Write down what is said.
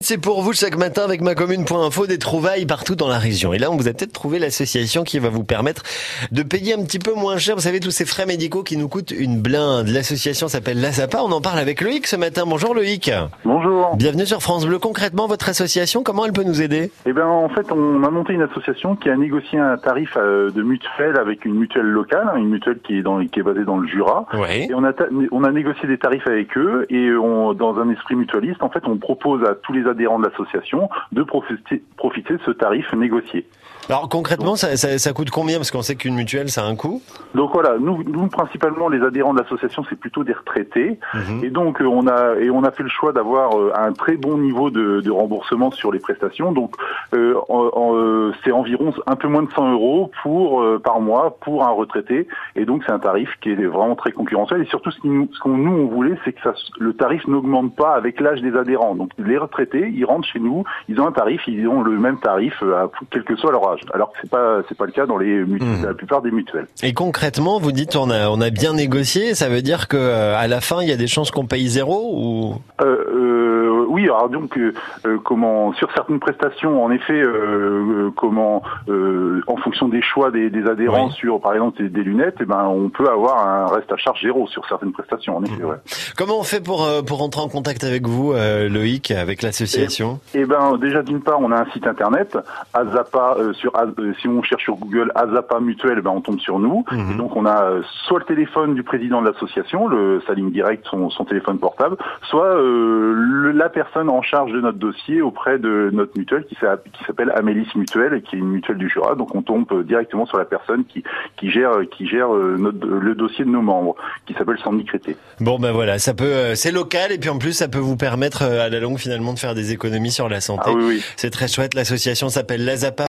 C'est pour vous chaque matin avec ma commune.info des trouvailles partout dans la région. Et là, on vous a peut-être trouvé l'association qui va vous permettre de payer un petit peu moins cher. Vous savez, tous ces frais médicaux qui nous coûtent une blinde. L'association s'appelle Lazapa. On en parle avec Loïc ce matin. Bonjour Loïc. Bonjour. Bienvenue sur France Bleu. Concrètement, votre association, comment elle peut nous aider? Eh ben, en fait, on a monté une association qui a négocié un tarif euh, de mutuelle avec une mutuelle locale, une mutuelle qui est, dans, qui est basée dans le Jura. Oui. Et on a, ta- on a négocié des tarifs avec eux et on, dans un esprit mutualiste, en fait, on propose à tous les adhérents de l'association de profiter, profiter de ce tarif négocié. Alors concrètement, ça, ça- ça coûte combien? Parce qu'on sait qu'une mutuelle, ça a un coût. Donc voilà, nous, nous principalement les adhérents de l'association, c'est plutôt des retraités, Mhm. et donc euh, on a et on a fait le choix d'avoir euh, un très bon niveau de, de remboursement sur les prestations. Donc euh, en- en, c'est environ un peu moins de 100 euros pour euh, par mois pour un retraité, et donc c'est un tarif qui est vraiment très concurrentiel. Et surtout, ce, qui nous- ce qu'on nous on voulait, c'est que ça, le tarif n'augmente pas avec l'âge des adhérents. Donc les retraités, ils rentrent chez nous, ils ont un tarif, ils ont le même tarif euh, à, quel que soit leur âge. Alors que c'est pas c'est pas le cas dans les mutuelles, Mhm. la plupart des mutuelles. Et concrètement, vous dites on a on a bien négocié. Ça veut dire que euh, à la fin, il y a des chances qu'on paye zéro ou? Euh, oui, alors donc euh, euh, comment sur certaines prestations, en effet, euh, comment en fonction des choix des, des adhérents Oui. sur par exemple des, des lunettes, eh ben on peut avoir un reste à charge zéro sur certaines prestations. En effet, ouais. comment on fait pour pour rentrer en contact avec vous, Loïc, avec l'association? Eh ben déjà d'une part, on a un site internet Azapa sur si on cherche sur Google Azapa Mutuelle, ben on tombe sur nous. Mhm. Donc on a soit le téléphone du président de l'association, le sa ligne directe, son, son téléphone portable, soit euh, le- la personne en charge de notre dossier auprès de notre mutuelle qui s'a- qui s'appelle Amélis Mutuelle et qui est une mutuelle du Jura. Donc on tombe directement sur la personne qui qui gère qui gère euh, notre, le dossier de nos membres, qui s'appelle Sandy Crété. Bon ben voilà, ça peut euh, c'est local et puis en plus ça peut vous permettre euh, à la longue finalement de faire des économies sur la santé. Ah oui oui. C'est très chouette. L'association s'appelle Lazapa.